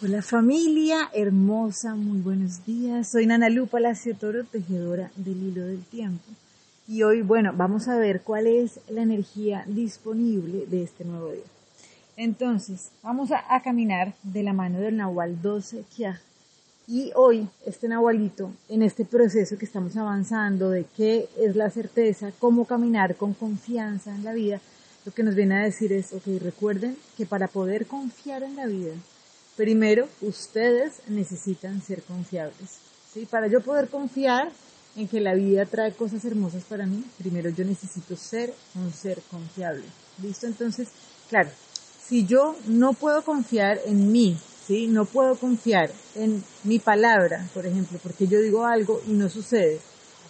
Hola familia hermosa, muy buenos días. Soy Nana Lu Palacio Toro, tejedora del hilo del tiempo. Y hoy, bueno, vamos a ver cuál es la energía disponible de este nuevo día. Entonces, vamos a, caminar de la mano del Nahual 12 Kiaj. Y hoy, este Nahualito, en este proceso que estamos avanzando de qué es la certeza, cómo caminar con confianza en la vida, lo que nos viene a decir es, ok, recuerden que para poder confiar en la vida, primero ustedes necesitan ser confiables. ¿sí? Para yo poder confiar en que la vida trae cosas hermosas para mí, primero yo necesito ser un ser confiable. ¿Listo? Entonces, claro, si yo no puedo confiar en mí, ¿sí? No puedo confiar en mi palabra, por ejemplo, porque yo digo algo y no sucede,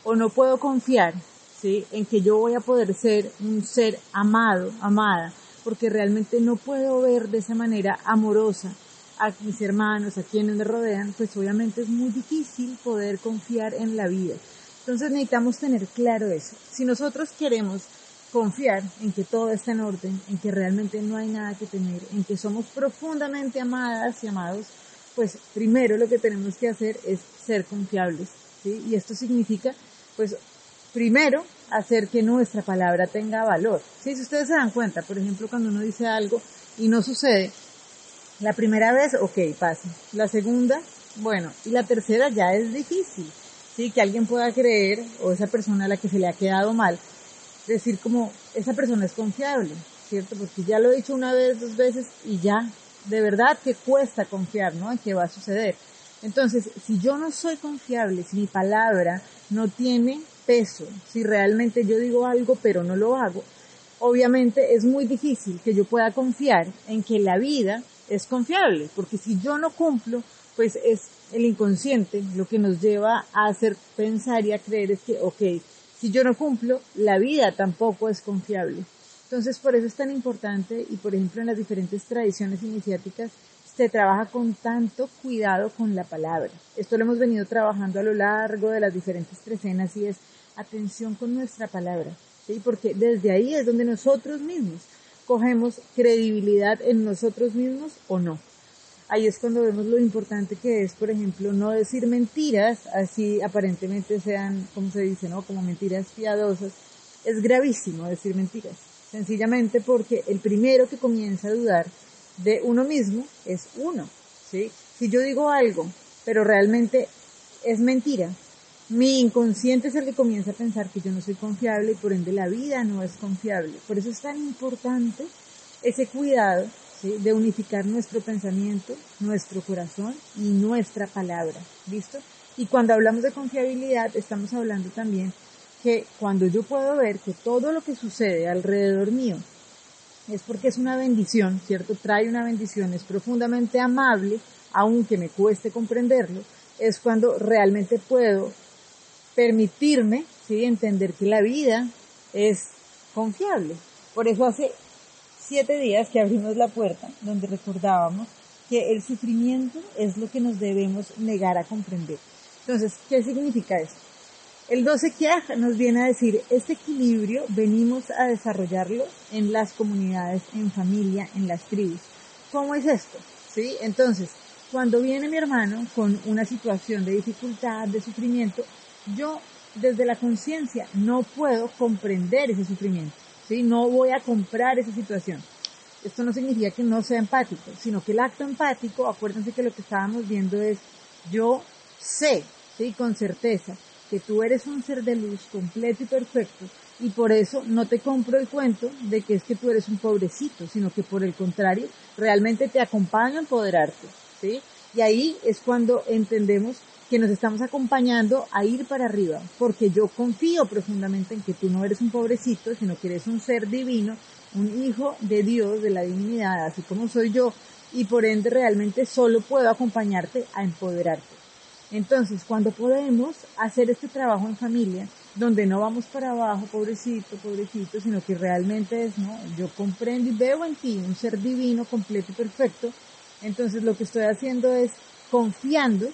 o no puedo confiar, ¿sí? En que yo voy a poder ser un ser amado, amada, porque realmente no puedo ver de esa manera amorosa a mis hermanos, a quienes me rodean, pues obviamente es muy difícil poder confiar en la vida. Entonces necesitamos tener claro eso. Si nosotros queremos confiar en que todo está en orden, en que realmente no hay nada que temer, en que somos profundamente amadas y amados, pues primero lo que tenemos que hacer es ser confiables, ¿sí? Y esto significa, pues, primero hacer que nuestra palabra tenga valor. ¿sí? Si ustedes se dan cuenta, por ejemplo, cuando uno dice algo y no sucede, la primera vez, ok, pasa. La segunda, bueno, y la tercera ya es difícil, ¿sí? Que alguien pueda creer, o esa persona a la que se le ha quedado mal, decir como, esa persona es confiable, ¿cierto? Porque ya lo he dicho una vez, dos veces, y ya, de verdad que cuesta confiar, ¿no? En que va a suceder. Entonces, si yo no soy confiable, si mi palabra no tiene peso, si realmente yo digo algo pero no lo hago, obviamente es muy difícil que yo pueda confiar en que la vida es confiable, porque si yo no cumplo, pues es el inconsciente lo que nos lleva a hacer pensar y a creer es que, ok, si yo no cumplo, la vida tampoco es confiable. Entonces, por eso es tan importante y, por ejemplo, en las diferentes tradiciones iniciáticas se trabaja con tanto cuidado con la palabra. Esto lo hemos venido trabajando a lo largo de las diferentes trecenas y es atención con nuestra palabra, ¿sí? Porque desde ahí es donde nosotros mismos cogemos credibilidad en nosotros mismos o no. Ahí es cuando vemos lo importante que es, por ejemplo, no decir mentiras, así aparentemente sean, como se dice, ¿no? Como mentiras piadosas. Es gravísimo decir mentiras, sencillamente porque el primero que comienza a dudar de uno mismo es uno, ¿sí? Si yo digo algo, pero realmente es mentira, mi inconsciente es el que comienza a pensar que yo no soy confiable y por ende la vida no es confiable. Por eso es tan importante ese cuidado de unificar nuestro pensamiento, nuestro corazón y nuestra palabra. ¿Listo? Y cuando hablamos de confiabilidad estamos hablando también que cuando yo puedo ver que todo lo que sucede alrededor mío es porque es una bendición, ¿cierto? Trae una bendición, es profundamente amable, aunque me cueste comprenderlo, es cuando realmente puedo permitirme, ¿sí? entender que la vida es confiable. Por eso hace siete días que abrimos la puerta donde recordábamos que el sufrimiento es lo que nos debemos negar a comprender. Entonces, ¿qué significa esto? El 12 Kiaj nos viene a decir, este equilibrio venimos a desarrollarlo en las comunidades, en familia, en las tribus. ¿Cómo es esto? ¿Sí? Entonces, cuando viene mi hermano con una situación de dificultad, de sufrimiento, yo desde la conciencia no puedo comprender ese sufrimiento, ¿sí? No voy a comprar esa situación. Esto no significa que no sea empático, sino que el acto empático, acuérdense que lo que estábamos viendo es, yo sé, ¿sí? Con certeza, que tú eres un ser de luz completo y perfecto, y por eso no te compro el cuento de que es que tú eres un pobrecito, sino que por el contrario, realmente te acompaño a empoderarte, ¿sí? Y ahí es cuando entendemos que nos estamos acompañando a ir para arriba, porque yo confío profundamente en que tú no eres un pobrecito, sino que eres un ser divino, un hijo de Dios, de la divinidad, así como soy yo, y por ende realmente solo puedo acompañarte a empoderarte. Entonces, cuando podemos hacer este trabajo en familia, donde no vamos para abajo, pobrecito, pobrecito, sino que realmente es, ¿no? Yo comprendo y veo en ti un ser divino, completo y perfecto, entonces lo que estoy haciendo es confiando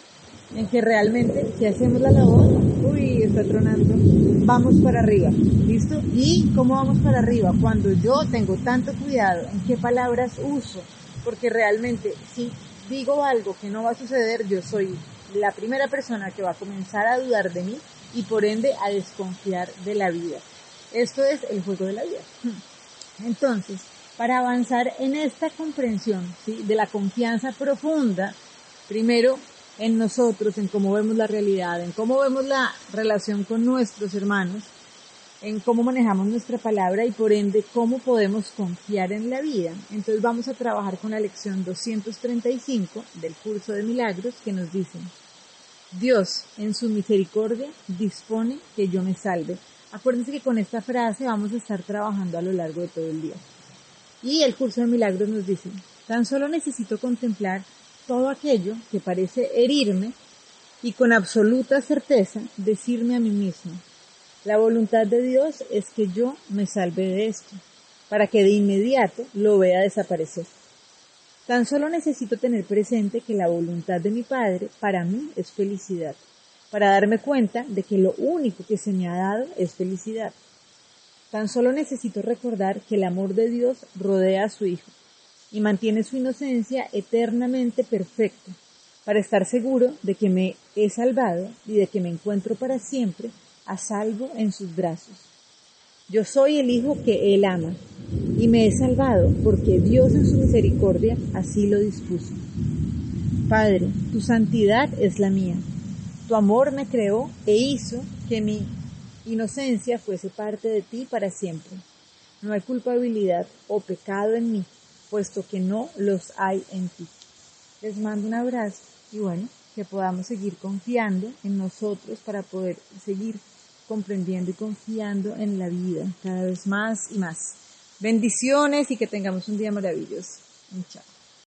en que realmente si hacemos la labor, uy, está tronando, vamos para arriba, ¿listo? ¿Y cómo vamos para arriba? Cuando yo tengo tanto cuidado en qué palabras uso, porque realmente si digo algo que no va a suceder, yo soy la primera persona que va a comenzar a dudar de mí y por ende a desconfiar de la vida. Esto es el juego de la vida. Entonces, para avanzar en esta comprensión ¿sí? de la confianza profunda, primero en nosotros, en cómo vemos la realidad, en cómo vemos la relación con nuestros hermanos, en cómo manejamos nuestra palabra y por ende cómo podemos confiar en la vida. Entonces vamos a trabajar con la lección 235 del curso de milagros que nos dice, Dios en su misericordia dispone que yo me salve. Acuérdense que con esta frase vamos a estar trabajando a lo largo de todo el día. Y el curso de milagros nos dice, tan solo necesito contemplar todo aquello que parece herirme y con absoluta certeza decirme a mí mismo, la voluntad de Dios es que yo me salve de esto, para que de inmediato lo vea desaparecer. Tan solo necesito tener presente que la voluntad de mi Padre para mí es felicidad, para darme cuenta de que lo único que se me ha dado es felicidad. Tan solo necesito recordar que el amor de Dios rodea a su Hijo y mantiene su inocencia eternamente perfecta, para estar seguro de que me he salvado y de que me encuentro para siempre a salvo en sus brazos. Yo soy el Hijo que Él ama y me he salvado porque Dios en su misericordia así lo dispuso. Padre, tu santidad es la mía. Tu amor me creó e hizo que mi inocencia fuese parte de ti para siempre. No hay culpabilidad o pecado en mí puesto que no los hay en ti. Les mando un abrazo y bueno, que podamos seguir confiando en nosotros para poder seguir comprendiendo y confiando en la vida cada vez más y más. Bendiciones y que tengamos un día maravilloso. Chao.